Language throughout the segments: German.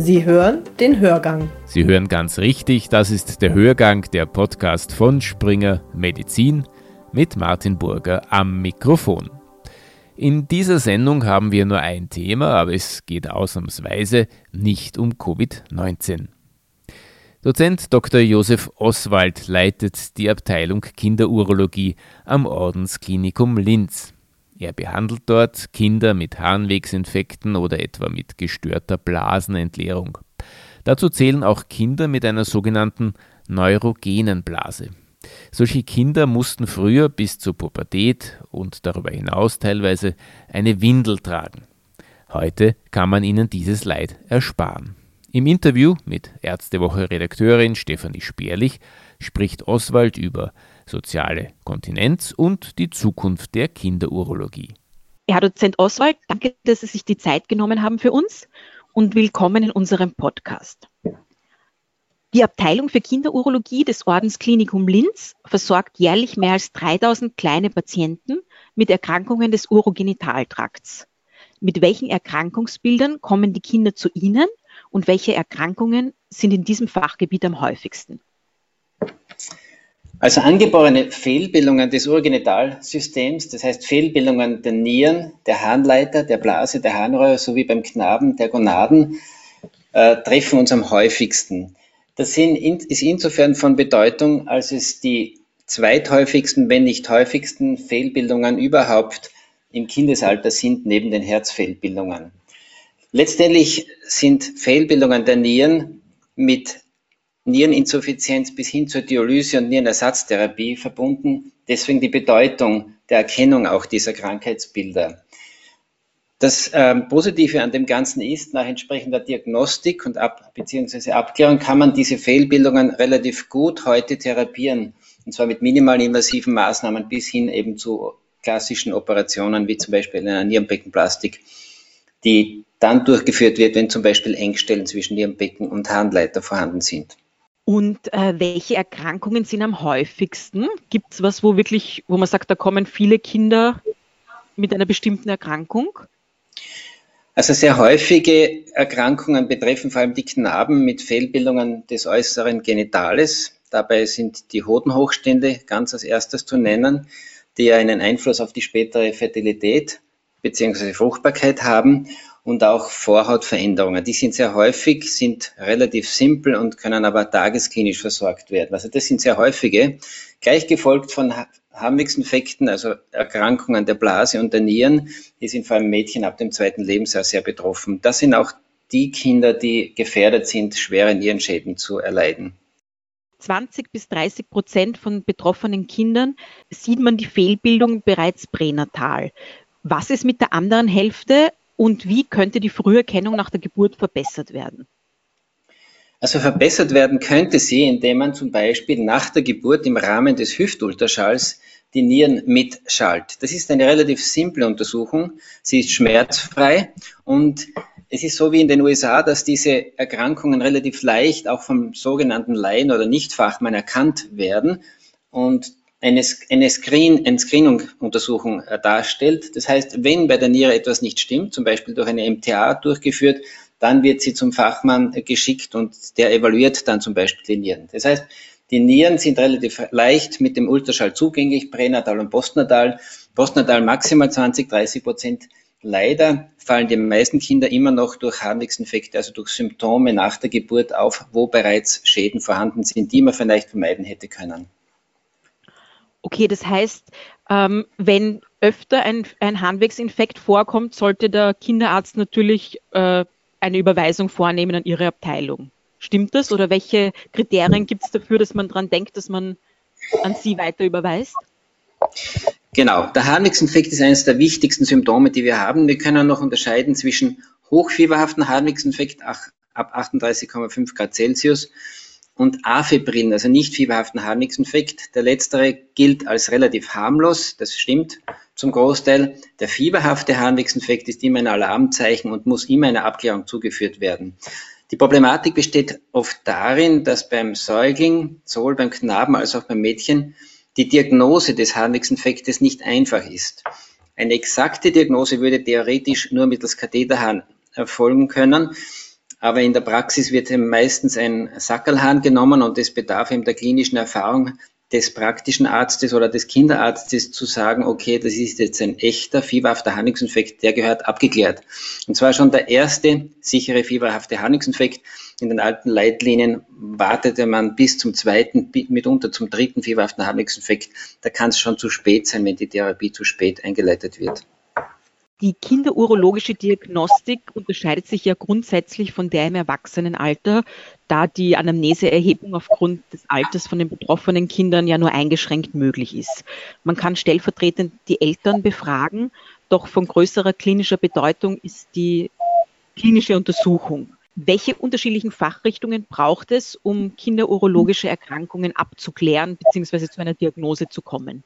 Sie hören den Hörgang. Sie hören ganz richtig, das ist der Hörgang, der Podcast von Springer Medizin mit Martin Burger am Mikrofon. In dieser Sendung haben wir nur ein Thema, aber es geht ausnahmsweise nicht um Covid-19. Dozent Dr. Josef Oswald leitet die Abteilung Kinderurologie am Ordensklinikum Linz. Er behandelt dort Kinder mit Harnwegsinfekten oder etwa mit gestörter Blasenentleerung. Dazu zählen auch Kinder mit einer sogenannten neurogenen Blase. Solche Kinder mussten früher bis zur Pubertät und darüber hinaus teilweise eine Windel tragen. Heute kann man ihnen dieses Leid ersparen. Im Interview mit Ärztewoche-Redakteurin Stefanie Speerlich spricht Oswald über soziale Kontinenz und die Zukunft der Kinderurologie. Herr Dozent Oswald, danke, dass Sie sich die Zeit genommen haben für uns und willkommen in unserem Podcast. Die Abteilung für Kinderurologie des Ordensklinikum Linz versorgt jährlich mehr als 3000 kleine Patienten mit Erkrankungen des Urogenitaltrakts. Mit welchen Erkrankungsbildern kommen die Kinder zu Ihnen und welche Erkrankungen sind in diesem Fachgebiet am häufigsten? Also angeborene Fehlbildungen des Urogenitalsystems, das heißt Fehlbildungen der Nieren, der Harnleiter, der Blase, der Harnröhre sowie beim Knaben der Gonaden, äh, treffen uns am häufigsten. Das ist insofern von Bedeutung, als es die zweithäufigsten, wenn nicht häufigsten Fehlbildungen überhaupt im Kindesalter sind, neben den Herzfehlbildungen. Letztendlich sind Fehlbildungen der Nieren mit Niereninsuffizienz bis hin zur Dialyse und Nierenersatztherapie verbunden. Deswegen die Bedeutung der Erkennung auch dieser Krankheitsbilder. Das ähm, Positive an dem Ganzen ist, nach entsprechender Diagnostik und ab, beziehungsweise Abklärung kann man diese Fehlbildungen relativ gut heute therapieren. Und zwar mit minimal invasiven Maßnahmen bis hin eben zu klassischen Operationen, wie zum Beispiel einer Nierenbeckenplastik, die dann durchgeführt wird, wenn zum Beispiel Engstellen zwischen Nierenbecken und Harnleiter vorhanden sind. Und äh, welche Erkrankungen sind am häufigsten? Gibt es was, wo wirklich, wo man sagt, da kommen viele Kinder mit einer bestimmten Erkrankung? Also sehr häufige Erkrankungen betreffen vor allem die Knaben mit Fehlbildungen des äußeren Genitales. Dabei sind die Hodenhochstände ganz als erstes zu nennen, die einen Einfluss auf die spätere Fertilität bzw. Fruchtbarkeit haben und auch Vorhautveränderungen. Die sind sehr häufig, sind relativ simpel und können aber tagesklinisch versorgt werden. Also das sind sehr häufige, gleich gefolgt von Harnwegsinfekten, also Erkrankungen der Blase und der Nieren, die sind vor allem Mädchen ab dem zweiten Lebensjahr sehr betroffen. Das sind auch die Kinder, die gefährdet sind, schwere Nierenschäden zu erleiden. 20 bis 30 Prozent von betroffenen Kindern sieht man die Fehlbildung bereits pränatal. Was ist mit der anderen Hälfte und wie könnte die Früherkennung nach der Geburt verbessert werden? Also verbessert werden könnte sie, indem man zum Beispiel nach der Geburt im Rahmen des Hüftultraschalls die Nieren mitschallt. Das ist eine relativ simple Untersuchung. Sie ist schmerzfrei und es ist so wie in den USA, dass diese Erkrankungen relativ leicht auch vom sogenannten Laien oder Nichtfachmann erkannt werden und eine, eine, Screen, eine Screening-Untersuchung äh, darstellt. Das heißt, wenn bei der Niere etwas nicht stimmt, zum Beispiel durch eine MTA durchgeführt, dann wird sie zum Fachmann geschickt und der evaluiert dann zum Beispiel die Nieren. Das heißt, die Nieren sind relativ leicht mit dem Ultraschall zugänglich, pränatal und postnatal. Postnatal maximal 20, 30 Prozent. Leider fallen die meisten Kinder immer noch durch Harnwegsinfekte, also durch Symptome nach der Geburt auf, wo bereits Schäden vorhanden sind, die man vielleicht vermeiden hätte können. Okay, das heißt, ähm, wenn öfter ein, ein Harnwegsinfekt vorkommt, sollte der Kinderarzt natürlich äh, eine Überweisung vornehmen an Ihre Abteilung. Stimmt das? Oder welche Kriterien gibt es dafür, dass man daran denkt, dass man an Sie weiter überweist? Genau, der Harnwegsinfekt ist eines der wichtigsten Symptome, die wir haben. Wir können noch unterscheiden zwischen hochfieberhaften Harnwegsinfekt ab 38,5 Grad Celsius und Afebrin, also nicht fieberhaften Harnwegsinfekt. Der letztere gilt als relativ harmlos, das stimmt zum Großteil. Der fieberhafte Harnwegsinfekt ist immer ein Alarmzeichen und muss immer einer Abklärung zugeführt werden. Die Problematik besteht oft darin, dass beim Säugling, sowohl beim Knaben als auch beim Mädchen, die Diagnose des Harnwegsinfektes nicht einfach ist. Eine exakte Diagnose würde theoretisch nur mittels Katheterhahn erfolgen können. Aber in der Praxis wird meistens ein Sackerlhahn genommen und es bedarf eben der klinischen Erfahrung, des praktischen Arztes oder des Kinderarztes zu sagen, okay, das ist jetzt ein echter fieberhafter Harnwegsinfekt, der gehört abgeklärt. Und zwar schon der erste sichere fieberhafte Harnwegsinfekt. In den alten Leitlinien wartete man bis zum zweiten, mitunter zum dritten fieberhaften Harnwegsinfekt. Da kann es schon zu spät sein, wenn die Therapie zu spät eingeleitet wird. Die kinderurologische Diagnostik unterscheidet sich ja grundsätzlich von der im Erwachsenenalter, da die Anamneseerhebung aufgrund des Alters von den betroffenen Kindern ja nur eingeschränkt möglich ist. Man kann stellvertretend die Eltern befragen, doch von größerer klinischer Bedeutung ist die klinische Untersuchung. Welche unterschiedlichen Fachrichtungen braucht es, um kinderurologische Erkrankungen abzuklären bzw. zu einer Diagnose zu kommen?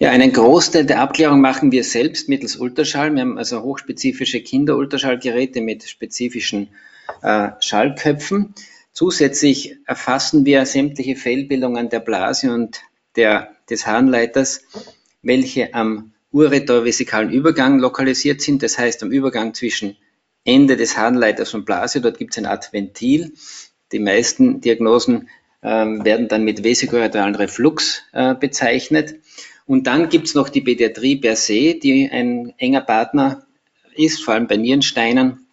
Ja, einen Großteil der Abklärung machen wir selbst mittels Ultraschall. Wir haben also hochspezifische Kinderultraschallgeräte mit spezifischen äh, Schallköpfen. Zusätzlich erfassen wir sämtliche Fehlbildungen der Blase und der, des Harnleiters, welche am uretrovesikalen Übergang lokalisiert sind, das heißt am Übergang zwischen Ende des Harnleiters und Blase. Dort gibt es eine Art Ventil. Die meisten Diagnosen äh, werden dann mit vesikuretralen Reflux äh, bezeichnet. Und dann gibt es noch die Pädiatrie per se, die ein enger Partner ist, vor allem bei Nierensteinen,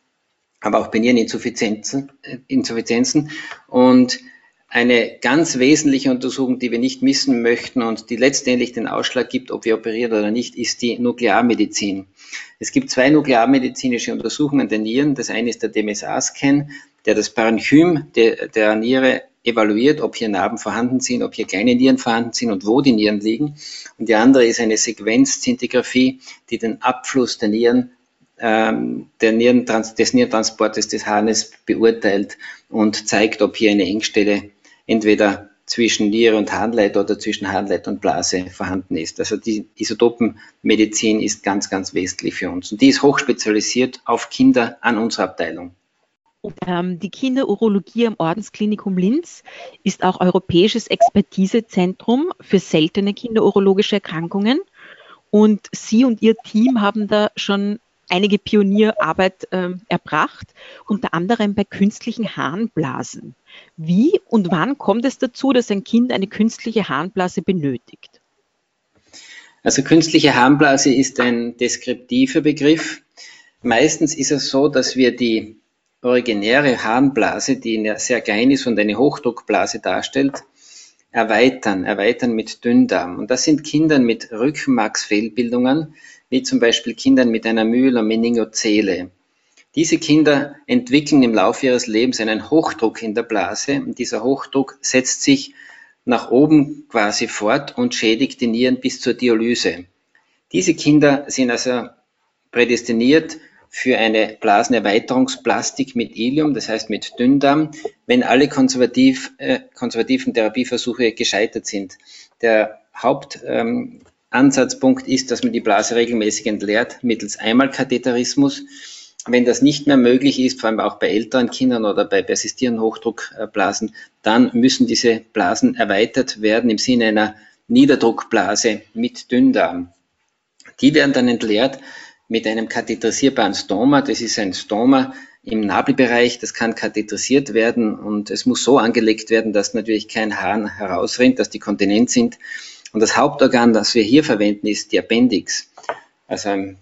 aber auch bei Niereninsuffizienzen. Insuffizienzen. Und eine ganz wesentliche Untersuchung, die wir nicht missen möchten und die letztendlich den Ausschlag gibt, ob wir operieren oder nicht, ist die Nuklearmedizin. Es gibt zwei nuklearmedizinische Untersuchungen der Nieren. Das eine ist der DMSA-Scan, der das Parenchym der, der Niere evaluiert, ob hier Narben vorhanden sind, ob hier kleine Nieren vorhanden sind und wo die Nieren liegen. Und die andere ist eine Sequenzzintigraphie, die den Abfluss der Nieren, ähm, der Nierentrans des Nierentransportes des Hahnes beurteilt und zeigt, ob hier eine Engstelle entweder zwischen Niere und Harnleiter oder zwischen Harnleiter und Blase vorhanden ist. Also die Isotopenmedizin ist ganz, ganz wesentlich für uns. Und die ist hochspezialisiert auf Kinder an unserer Abteilung. Ähm, die Kinderurologie am Ordensklinikum Linz ist auch europäisches Expertisezentrum für seltene kinderurologische Erkrankungen. Und Sie und Ihr Team haben da schon einige Pionierarbeit äh, erbracht, unter anderem bei künstlichen Harnblasen. Wie und wann kommt es dazu, dass ein Kind eine künstliche Harnblase benötigt? Also künstliche Harnblase ist ein deskriptiver Begriff. Meistens ist es so, dass wir die originäre Harnblase, die sehr klein ist und eine Hochdruckblase darstellt, erweitern, erweitern mit Dünndarm. Und das sind Kinder mit Rückenmarksfehlbildungen, wie zum Beispiel Kindern mit einer Müller-Meningozele. Diese Kinder entwickeln im Laufe ihres Lebens einen Hochdruck in der Blase und dieser Hochdruck setzt sich nach oben quasi fort und schädigt die Nieren bis zur Dialyse. Diese Kinder sind also prädestiniert für eine Blasenerweiterungsplastik mit Ilium, das heißt mit Dünndarm, wenn alle konservativ, äh, konservativen Therapieversuche gescheitert sind. Der Hauptansatzpunkt ähm, ist, dass man die Blase regelmäßig entleert mittels Einmalkatheterismus. Wenn das nicht mehr möglich ist, vor allem auch bei älteren Kindern oder bei persistierenden Hochdruckblasen, dann müssen diese Blasen erweitert werden im Sinne einer Niederdruckblase mit Dünndarm. Die werden dann entleert mit einem katheterisierbaren Stoma. Das ist ein Stoma im Nabelbereich, das kann katheterisiert werden und es muss so angelegt werden, dass natürlich kein Hahn herausrinnt, dass die kontinent sind. Und das Hauptorgan, das wir hier verwenden, ist die Appendix. Also ein,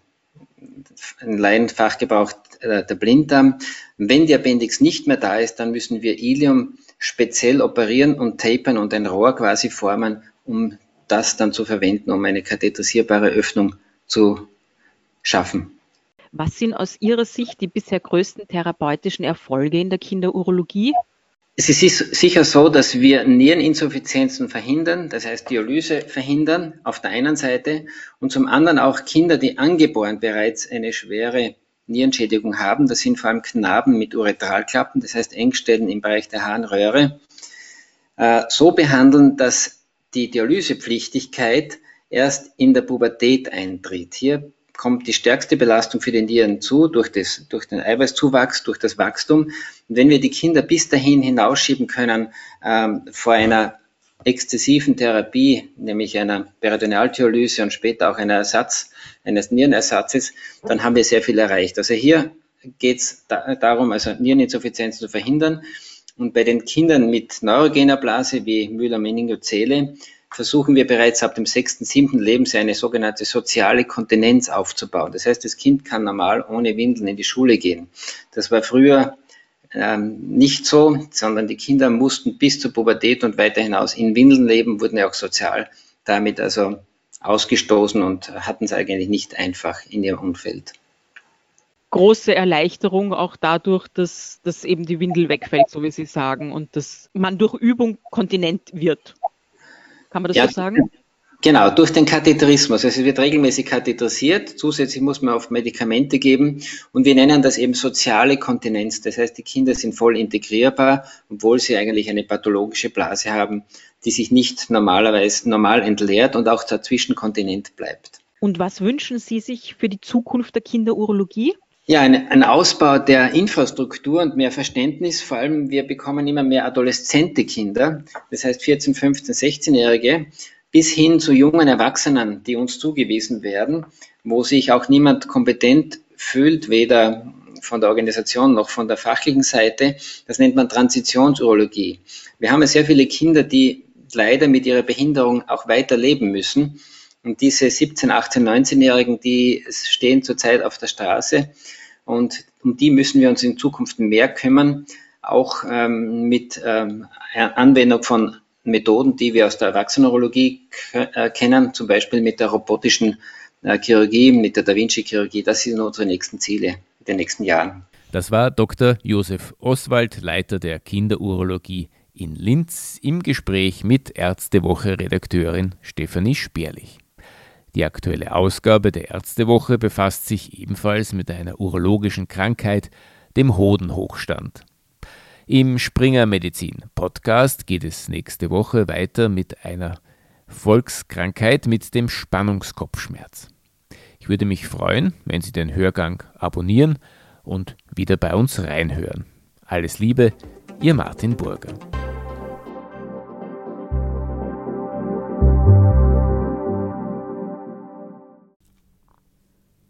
ein Laienfachgebrauch äh, der Blinddarm. Wenn die Appendix nicht mehr da ist, dann müssen wir Ilium speziell operieren und tapern und ein Rohr quasi formen, um das dann zu verwenden, um eine katheterisierbare Öffnung zu schaffen. Was sind aus Ihrer Sicht die bisher größten therapeutischen Erfolge in der Kinderurologie? Es ist sicher so, dass wir Niereninsuffizienzen verhindern, das heißt Dialyse verhindern auf der einen Seite und zum anderen auch Kinder, die angeboren bereits eine schwere Nierenschädigung haben, das sind vor allem Knaben mit Uretralklappen, das heißt Engstellen im Bereich der Harnröhre, äh, so behandeln, dass die Dialysepflichtigkeit erst in der Pubertät eintritt. Hier kommt die stärkste Belastung für den Nieren zu durch, das, durch den Eiweißzuwachs, durch das Wachstum. Und wenn wir die Kinder bis dahin hinausschieben können ähm, vor einer exzessiven Therapie, nämlich einer Peritonealdialyse und später auch einer Ersatz, eines Nierenersatzes, dann haben wir sehr viel erreicht. Also hier geht es da, darum, also Niereninsuffizienz zu verhindern. Und bei den Kindern mit neurogener Blase wie Müller-Meningozele versuchen wir bereits ab dem sechsten, siebten Lebensjahr eine sogenannte soziale Kontinenz aufzubauen. Das heißt, das Kind kann normal ohne Windeln in die Schule gehen. Das war früher ähm, nicht so, sondern die Kinder mussten bis zur Pubertät und weiter hinaus in Windeln leben, wurden ja auch sozial damit also ausgestoßen und hatten es eigentlich nicht einfach in ihrem Umfeld. Große Erleichterung auch dadurch, dass, dass eben die Windel wegfällt, so wie Sie sagen, und dass man durch Übung kontinent wird. Kann man das ja, so sagen? Genau, durch den Katheterismus. Also es wird regelmäßig katheterisiert. Zusätzlich muss man oft Medikamente geben. Und wir nennen das eben soziale Kontinenz. Das heißt, die Kinder sind voll integrierbar, obwohl sie eigentlich eine pathologische Blase haben, die sich nicht normalerweise normal entleert und auch dazwischen Kontinent bleibt. Und was wünschen Sie sich für die Zukunft der Kinderurologie? Ja, ein, ein, Ausbau der Infrastruktur und mehr Verständnis. Vor allem, wir bekommen immer mehr adoleszente Kinder, das heißt 14, 15, 16-Jährige, bis hin zu jungen Erwachsenen, die uns zugewiesen werden, wo sich auch niemand kompetent fühlt, weder von der Organisation noch von der fachlichen Seite. Das nennt man Transitionsurologie. Wir haben ja sehr viele Kinder, die leider mit ihrer Behinderung auch weiter leben müssen. Und diese 17, 18, 19-Jährigen, die stehen zurzeit auf der Straße und um die müssen wir uns in Zukunft mehr kümmern, auch ähm, mit ähm, Anwendung von Methoden, die wir aus der Erwachsenenurologie äh, kennen, zum Beispiel mit der robotischen äh, Chirurgie, mit der Da Vinci-Chirurgie. Das sind unsere nächsten Ziele in den nächsten Jahren. Das war Dr. Josef Oswald, Leiter der Kinderurologie in Linz, im Gespräch mit Ärztewoche-Redakteurin Stefanie Sperlich. Die aktuelle Ausgabe der Ärztewoche befasst sich ebenfalls mit einer urologischen Krankheit, dem Hodenhochstand. Im Springer Medizin Podcast geht es nächste Woche weiter mit einer Volkskrankheit mit dem Spannungskopfschmerz. Ich würde mich freuen, wenn Sie den Hörgang abonnieren und wieder bei uns reinhören. Alles Liebe, Ihr Martin Burger.